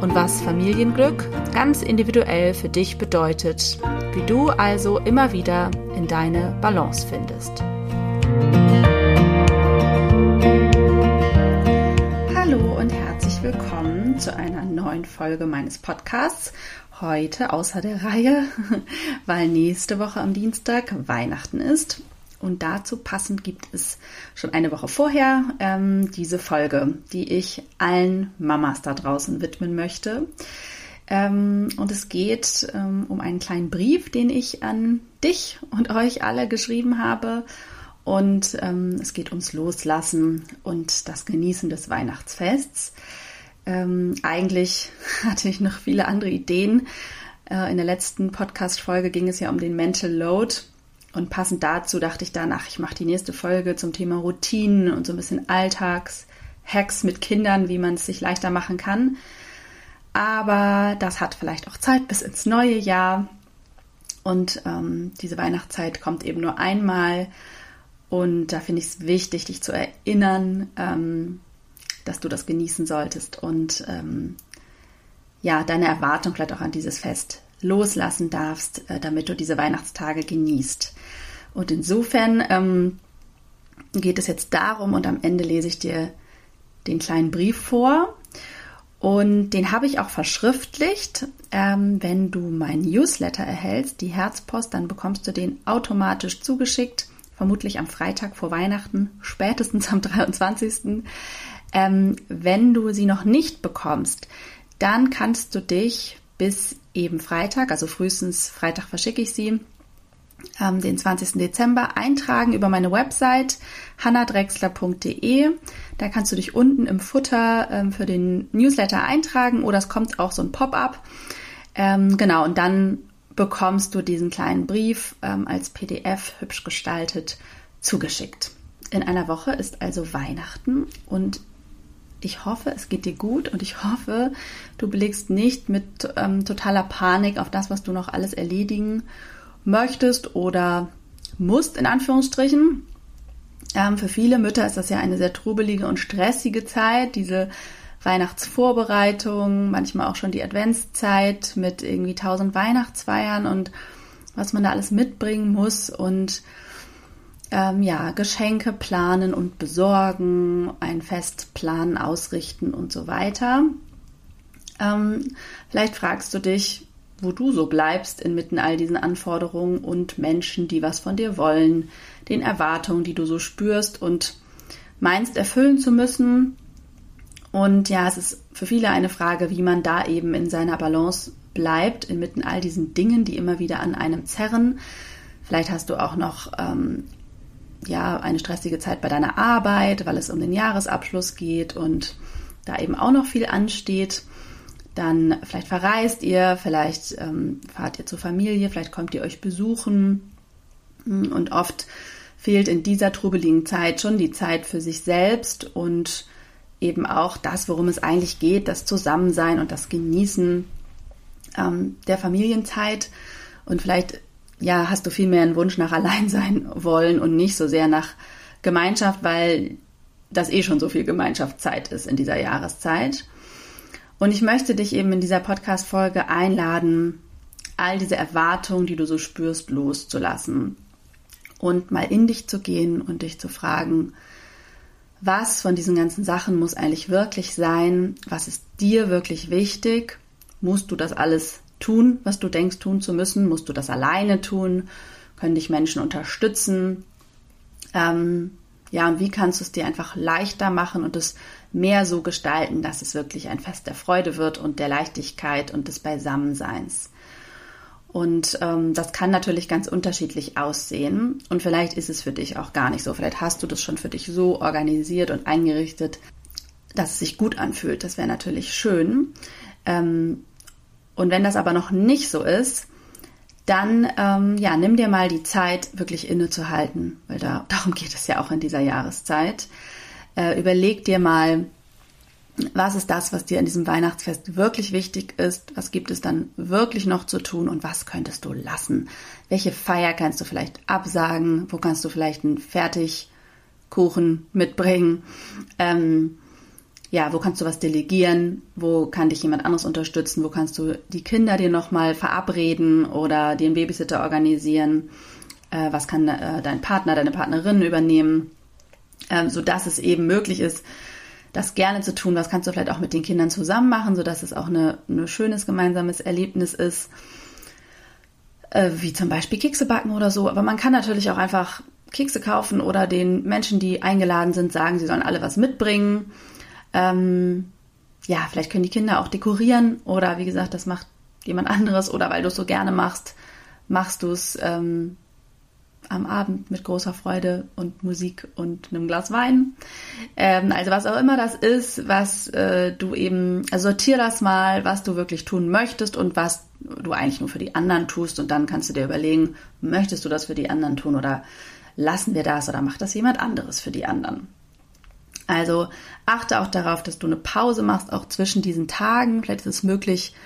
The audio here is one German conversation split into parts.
und was Familienglück ganz individuell für dich bedeutet, wie du also immer wieder in deine Balance findest. Hallo und herzlich willkommen zu einer neuen Folge meines Podcasts. Heute außer der Reihe, weil nächste Woche am Dienstag Weihnachten ist und dazu passend gibt es schon eine Woche vorher ähm, diese Folge, die ich allen Mamas da draußen widmen möchte. Ähm, und es geht ähm, um einen kleinen Brief, den ich an dich und euch alle geschrieben habe. Und ähm, es geht ums Loslassen und das Genießen des Weihnachtsfests. Ähm, eigentlich hatte ich noch viele andere Ideen. Äh, in der letzten Podcast-Folge ging es ja um den Mental Load und passend dazu dachte ich dann, ach, ich mache die nächste Folge zum Thema Routinen und so ein bisschen Alltags-Hacks mit Kindern, wie man es sich leichter machen kann. Aber das hat vielleicht auch Zeit bis ins neue Jahr. Und ähm, diese Weihnachtszeit kommt eben nur einmal. Und da finde ich es wichtig, dich zu erinnern, ähm, dass du das genießen solltest und ähm, ja, deine Erwartung vielleicht auch an dieses Fest loslassen darfst, äh, damit du diese Weihnachtstage genießt. Und insofern ähm, geht es jetzt darum, und am Ende lese ich dir den kleinen Brief vor. Und den habe ich auch verschriftlicht. Ähm, wenn du mein Newsletter erhältst, die Herzpost, dann bekommst du den automatisch zugeschickt, vermutlich am Freitag vor Weihnachten, spätestens am 23. Ähm, wenn du sie noch nicht bekommst, dann kannst du dich bis eben Freitag, also frühestens Freitag verschicke ich sie, ähm, den 20. Dezember eintragen über meine Website hannadrexler.de. Da kannst du dich unten im Futter ähm, für den Newsletter eintragen oder es kommt auch so ein Pop-up. Ähm, genau, und dann bekommst du diesen kleinen Brief ähm, als PDF hübsch gestaltet zugeschickt. In einer Woche ist also Weihnachten und ich hoffe, es geht dir gut und ich hoffe, du belegst nicht mit ähm, totaler Panik auf das, was du noch alles erledigen möchtest oder musst, in Anführungsstrichen. Ähm, für viele Mütter ist das ja eine sehr trubelige und stressige Zeit, diese Weihnachtsvorbereitung, manchmal auch schon die Adventszeit mit irgendwie tausend Weihnachtsfeiern und was man da alles mitbringen muss und ähm, ja, Geschenke planen und besorgen, ein Fest planen, ausrichten und so weiter. Ähm, vielleicht fragst du dich, wo du so bleibst inmitten all diesen Anforderungen und Menschen, die was von dir wollen, den Erwartungen, die du so spürst und meinst erfüllen zu müssen. Und ja, es ist für viele eine Frage, wie man da eben in seiner Balance bleibt, inmitten all diesen Dingen, die immer wieder an einem zerren. Vielleicht hast du auch noch ähm, ja, eine stressige Zeit bei deiner Arbeit, weil es um den Jahresabschluss geht und da eben auch noch viel ansteht. Dann vielleicht verreist ihr, vielleicht ähm, fahrt ihr zur Familie, vielleicht kommt ihr euch besuchen. Und oft fehlt in dieser trubeligen Zeit schon die Zeit für sich selbst und eben auch das, worum es eigentlich geht, das Zusammensein und das Genießen ähm, der Familienzeit. Und vielleicht ja, hast du viel mehr einen Wunsch nach Alleinsein wollen und nicht so sehr nach Gemeinschaft, weil das eh schon so viel Gemeinschaftszeit ist in dieser Jahreszeit. Und ich möchte dich eben in dieser Podcast-Folge einladen, all diese Erwartungen, die du so spürst, loszulassen und mal in dich zu gehen und dich zu fragen, was von diesen ganzen Sachen muss eigentlich wirklich sein? Was ist dir wirklich wichtig? Musst du das alles tun, was du denkst tun zu müssen? Musst du das alleine tun? Können dich Menschen unterstützen? Ähm, ja, und wie kannst du es dir einfach leichter machen und es mehr so gestalten, dass es wirklich ein Fest der Freude wird und der Leichtigkeit und des Beisammenseins. Und ähm, das kann natürlich ganz unterschiedlich aussehen. Und vielleicht ist es für dich auch gar nicht so. Vielleicht hast du das schon für dich so organisiert und eingerichtet, dass es sich gut anfühlt. Das wäre natürlich schön. Ähm, und wenn das aber noch nicht so ist, dann ähm, ja, nimm dir mal die Zeit, wirklich innezuhalten, weil da, darum geht es ja auch in dieser Jahreszeit. Äh, überleg dir mal, was ist das, was dir in diesem Weihnachtsfest wirklich wichtig ist? Was gibt es dann wirklich noch zu tun und was könntest du lassen? Welche Feier kannst du vielleicht absagen? Wo kannst du vielleicht einen Fertigkuchen mitbringen? Ähm, ja, wo kannst du was delegieren? Wo kann dich jemand anderes unterstützen? Wo kannst du die Kinder dir nochmal verabreden oder einen Babysitter organisieren? Äh, was kann äh, dein Partner, deine Partnerin übernehmen? Ähm, so dass es eben möglich ist, das gerne zu tun. Was kannst du vielleicht auch mit den Kindern zusammen machen, sodass es auch eine, ein schönes gemeinsames Erlebnis ist. Äh, wie zum Beispiel Kekse backen oder so. Aber man kann natürlich auch einfach Kekse kaufen oder den Menschen, die eingeladen sind, sagen, sie sollen alle was mitbringen. Ähm, ja, vielleicht können die Kinder auch dekorieren oder wie gesagt, das macht jemand anderes oder weil du es so gerne machst, machst du es ähm, am Abend mit großer Freude und Musik und einem Glas Wein. Ähm, also was auch immer das ist, was äh, du eben, also sortier das mal, was du wirklich tun möchtest und was du eigentlich nur für die anderen tust und dann kannst du dir überlegen, möchtest du das für die anderen tun oder lassen wir das oder macht das jemand anderes für die anderen. Also achte auch darauf, dass du eine Pause machst, auch zwischen diesen Tagen. Vielleicht ist es möglich,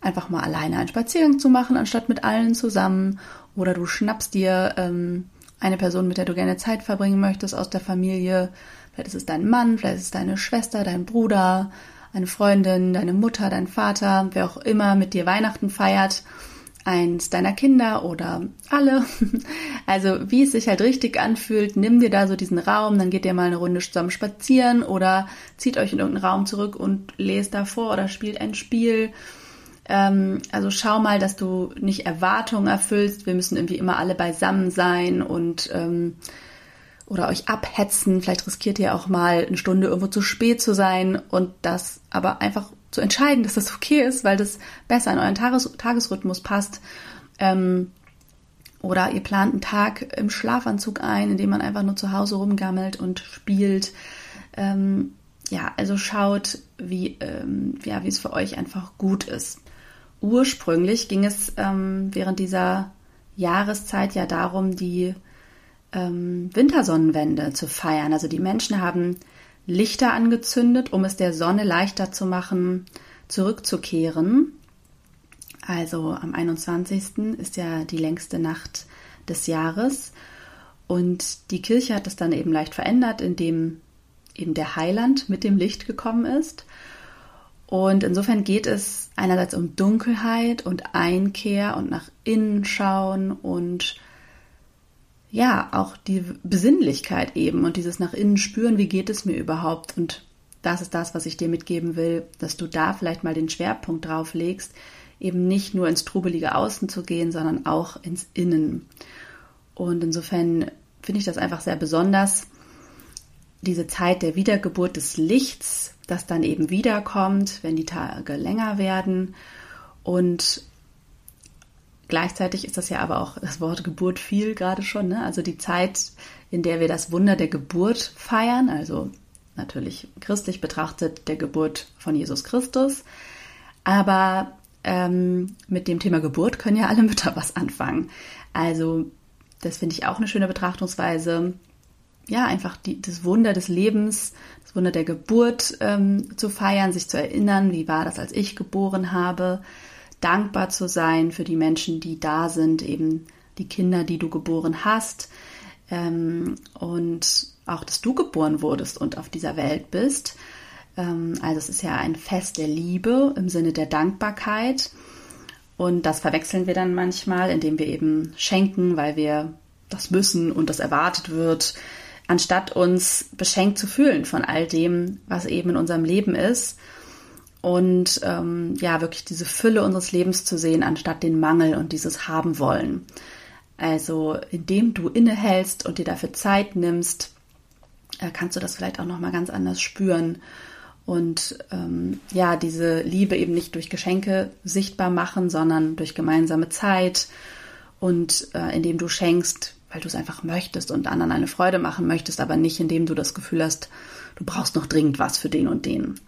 einfach mal alleine einen Spaziergang zu machen, anstatt mit allen zusammen oder du schnappst dir ähm, eine Person, mit der du gerne Zeit verbringen möchtest aus der Familie. Vielleicht ist es dein Mann, vielleicht ist es deine Schwester, dein Bruder, eine Freundin, deine Mutter, dein Vater, wer auch immer mit dir Weihnachten feiert. Eins deiner Kinder oder alle. Also wie es sich halt richtig anfühlt, nimm dir da so diesen Raum, dann geht ihr mal eine Runde zusammen spazieren oder zieht euch in irgendeinen Raum zurück und lest davor oder spielt ein Spiel ähm, also schau mal, dass du nicht Erwartungen erfüllst. Wir müssen irgendwie immer alle beisammen sein und ähm, oder euch abhetzen. Vielleicht riskiert ihr auch mal eine Stunde irgendwo zu spät zu sein und das aber einfach zu entscheiden, dass das okay ist, weil das besser in euren Tages Tagesrhythmus passt. Ähm, oder ihr plant einen Tag im Schlafanzug ein, in dem man einfach nur zu Hause rumgammelt und spielt. Ähm, ja, also schaut, wie, ähm, ja, wie es für euch einfach gut ist ursprünglich ging es ähm, während dieser Jahreszeit ja darum, die ähm, Wintersonnenwende zu feiern. Also die Menschen haben Lichter angezündet, um es der Sonne leichter zu machen, zurückzukehren. Also am 21. ist ja die längste Nacht des Jahres. Und die Kirche hat das dann eben leicht verändert, indem eben der Heiland mit dem Licht gekommen ist. Und insofern geht es einerseits um Dunkelheit und Einkehr und nach innen schauen und ja, auch die Besinnlichkeit eben und dieses nach innen spüren, wie geht es mir überhaupt und das ist das, was ich dir mitgeben will, dass du da vielleicht mal den Schwerpunkt drauf legst, eben nicht nur ins trubelige Außen zu gehen, sondern auch ins Innen. Und insofern finde ich das einfach sehr besonders, diese Zeit der Wiedergeburt des Lichts, das dann eben wiederkommt, wenn die Tage länger werden. Und gleichzeitig ist das ja aber auch das Wort Geburt viel gerade schon, ne? also die Zeit, in der wir das Wunder der Geburt feiern, also natürlich christlich betrachtet der Geburt von Jesus Christus. Aber ähm, mit dem Thema Geburt können ja alle Mütter was anfangen. Also das finde ich auch eine schöne Betrachtungsweise ja, einfach die, das Wunder des Lebens, das Wunder der Geburt ähm, zu feiern, sich zu erinnern, wie war das, als ich geboren habe, dankbar zu sein für die Menschen, die da sind, eben die Kinder, die du geboren hast ähm, und auch, dass du geboren wurdest und auf dieser Welt bist. Ähm, also es ist ja ein Fest der Liebe im Sinne der Dankbarkeit. Und das verwechseln wir dann manchmal, indem wir eben schenken, weil wir das müssen und das erwartet wird anstatt uns beschenkt zu fühlen von all dem, was eben in unserem Leben ist. Und ähm, ja, wirklich diese Fülle unseres Lebens zu sehen, anstatt den Mangel und dieses haben wollen. Also indem du innehältst und dir dafür Zeit nimmst, äh, kannst du das vielleicht auch noch mal ganz anders spüren und ähm, ja diese Liebe eben nicht durch Geschenke sichtbar machen, sondern durch gemeinsame Zeit und äh, indem du schenkst, weil du es einfach möchtest und anderen eine Freude machen möchtest, aber nicht indem du das Gefühl hast, du brauchst noch dringend was für den und den.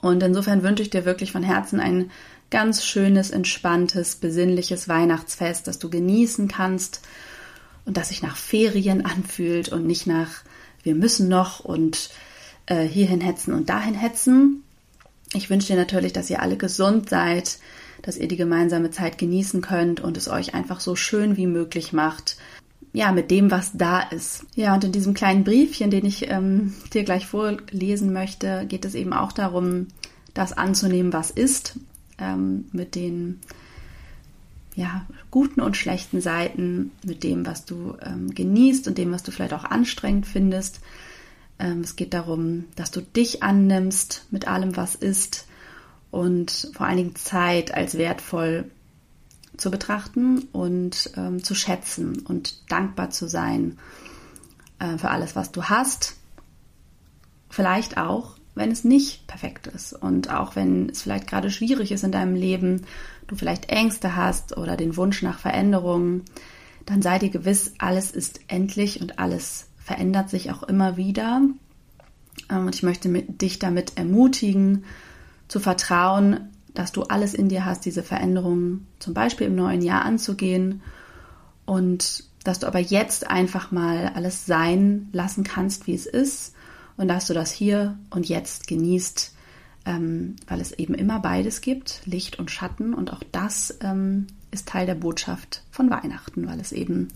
Und insofern wünsche ich dir wirklich von Herzen ein ganz schönes, entspanntes, besinnliches Weihnachtsfest, das du genießen kannst und das sich nach Ferien anfühlt und nicht nach wir müssen noch und äh, hierhin hetzen und dahin hetzen. Ich wünsche dir natürlich, dass ihr alle gesund seid, dass ihr die gemeinsame Zeit genießen könnt und es euch einfach so schön wie möglich macht. Ja, mit dem, was da ist. Ja, und in diesem kleinen Briefchen, den ich ähm, dir gleich vorlesen möchte, geht es eben auch darum, das anzunehmen, was ist, ähm, mit den ja, guten und schlechten Seiten, mit dem, was du ähm, genießt und dem, was du vielleicht auch anstrengend findest. Ähm, es geht darum, dass du dich annimmst mit allem, was ist, und vor allen Dingen Zeit als wertvoll zu betrachten und ähm, zu schätzen und dankbar zu sein äh, für alles, was du hast. Vielleicht auch, wenn es nicht perfekt ist und auch wenn es vielleicht gerade schwierig ist in deinem Leben, du vielleicht Ängste hast oder den Wunsch nach Veränderungen, dann sei dir gewiss, alles ist endlich und alles verändert sich auch immer wieder. Ähm, und ich möchte dich damit ermutigen, zu vertrauen, dass du alles in dir hast, diese Veränderungen zum Beispiel im neuen Jahr anzugehen und dass du aber jetzt einfach mal alles sein lassen kannst, wie es ist und dass du das hier und jetzt genießt, ähm, weil es eben immer beides gibt, Licht und Schatten und auch das ähm, ist Teil der Botschaft von Weihnachten, weil es eben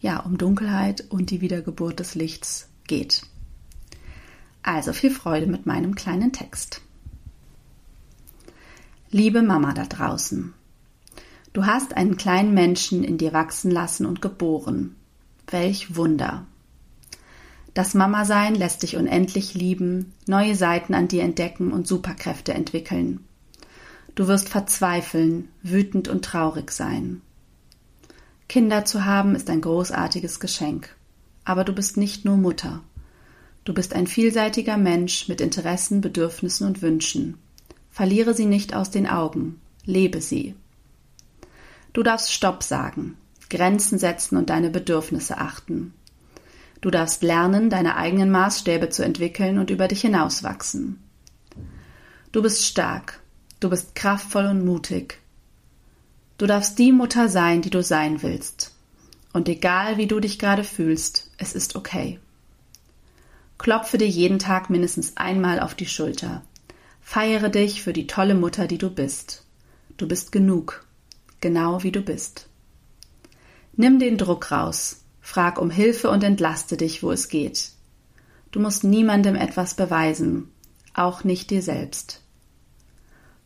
ja um Dunkelheit und die Wiedergeburt des Lichts geht. Also viel Freude mit meinem kleinen Text. Liebe Mama da draußen, du hast einen kleinen Menschen in dir wachsen lassen und geboren. Welch Wunder! Das Mama-Sein lässt dich unendlich lieben, neue Seiten an dir entdecken und Superkräfte entwickeln. Du wirst verzweifeln, wütend und traurig sein. Kinder zu haben ist ein großartiges Geschenk. Aber du bist nicht nur Mutter. Du bist ein vielseitiger Mensch mit Interessen, Bedürfnissen und Wünschen. Verliere sie nicht aus den Augen, lebe sie. Du darfst Stopp sagen, Grenzen setzen und deine Bedürfnisse achten. Du darfst lernen, deine eigenen Maßstäbe zu entwickeln und über dich hinauswachsen. Du bist stark, du bist kraftvoll und mutig. Du darfst die Mutter sein, die du sein willst. Und egal wie du dich gerade fühlst, es ist okay. Klopfe dir jeden Tag mindestens einmal auf die Schulter. Feiere dich für die tolle Mutter, die du bist. Du bist genug, genau wie du bist. Nimm den Druck raus, frag um Hilfe und entlaste dich, wo es geht. Du musst niemandem etwas beweisen, auch nicht dir selbst.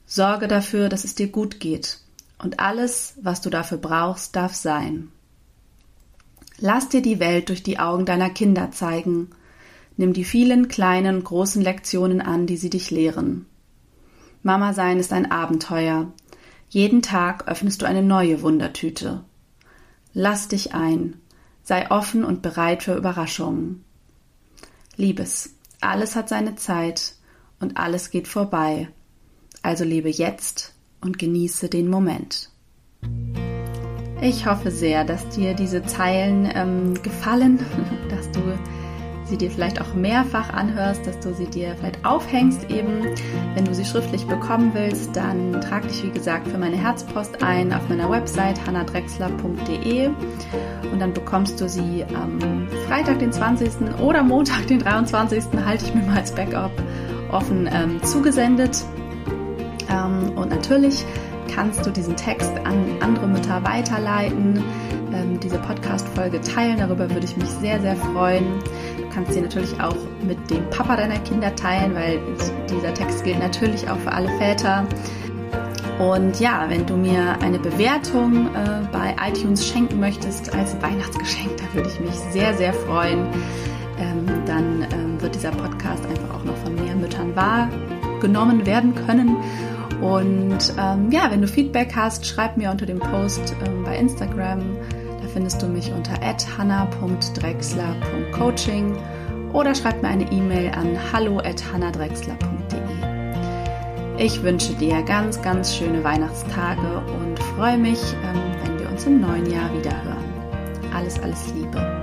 Sorge dafür, dass es dir gut geht, und alles, was du dafür brauchst, darf sein. Lass dir die Welt durch die Augen deiner Kinder zeigen, nimm die vielen kleinen und großen Lektionen an, die sie dich lehren. Mama sein ist ein Abenteuer. Jeden Tag öffnest du eine neue Wundertüte. Lass dich ein. Sei offen und bereit für Überraschungen. Liebes, alles hat seine Zeit und alles geht vorbei. Also lebe jetzt und genieße den Moment. Ich hoffe sehr, dass dir diese Zeilen ähm, gefallen, dass du sie dir vielleicht auch mehrfach anhörst, dass du sie dir vielleicht aufhängst eben. Wenn du sie schriftlich bekommen willst, dann trag dich wie gesagt für meine Herzpost ein auf meiner Website hannadrexler.de und dann bekommst du sie am Freitag, den 20. oder Montag, den 23. halte ich mir mal als Backup offen ähm, zugesendet. Ähm, und natürlich kannst du diesen Text an andere Mütter weiterleiten, ähm, diese Podcast-Folge teilen. Darüber würde ich mich sehr, sehr freuen kannst sie natürlich auch mit dem Papa deiner Kinder teilen, weil dieser Text gilt natürlich auch für alle Väter. Und ja, wenn du mir eine Bewertung äh, bei iTunes schenken möchtest als Weihnachtsgeschenk, da würde ich mich sehr, sehr freuen. Ähm, dann ähm, wird dieser Podcast einfach auch noch von mehr Müttern wahrgenommen werden können. Und ähm, ja, wenn du Feedback hast, schreib mir unter dem Post ähm, bei Instagram. Findest du mich unter hanna.drexler.coaching oder schreib mir eine E-Mail an hallo@hannadrexler.de. Ich wünsche dir ganz, ganz schöne Weihnachtstage und freue mich, ähm, wenn wir uns im neuen Jahr wieder hören. Alles, alles Liebe.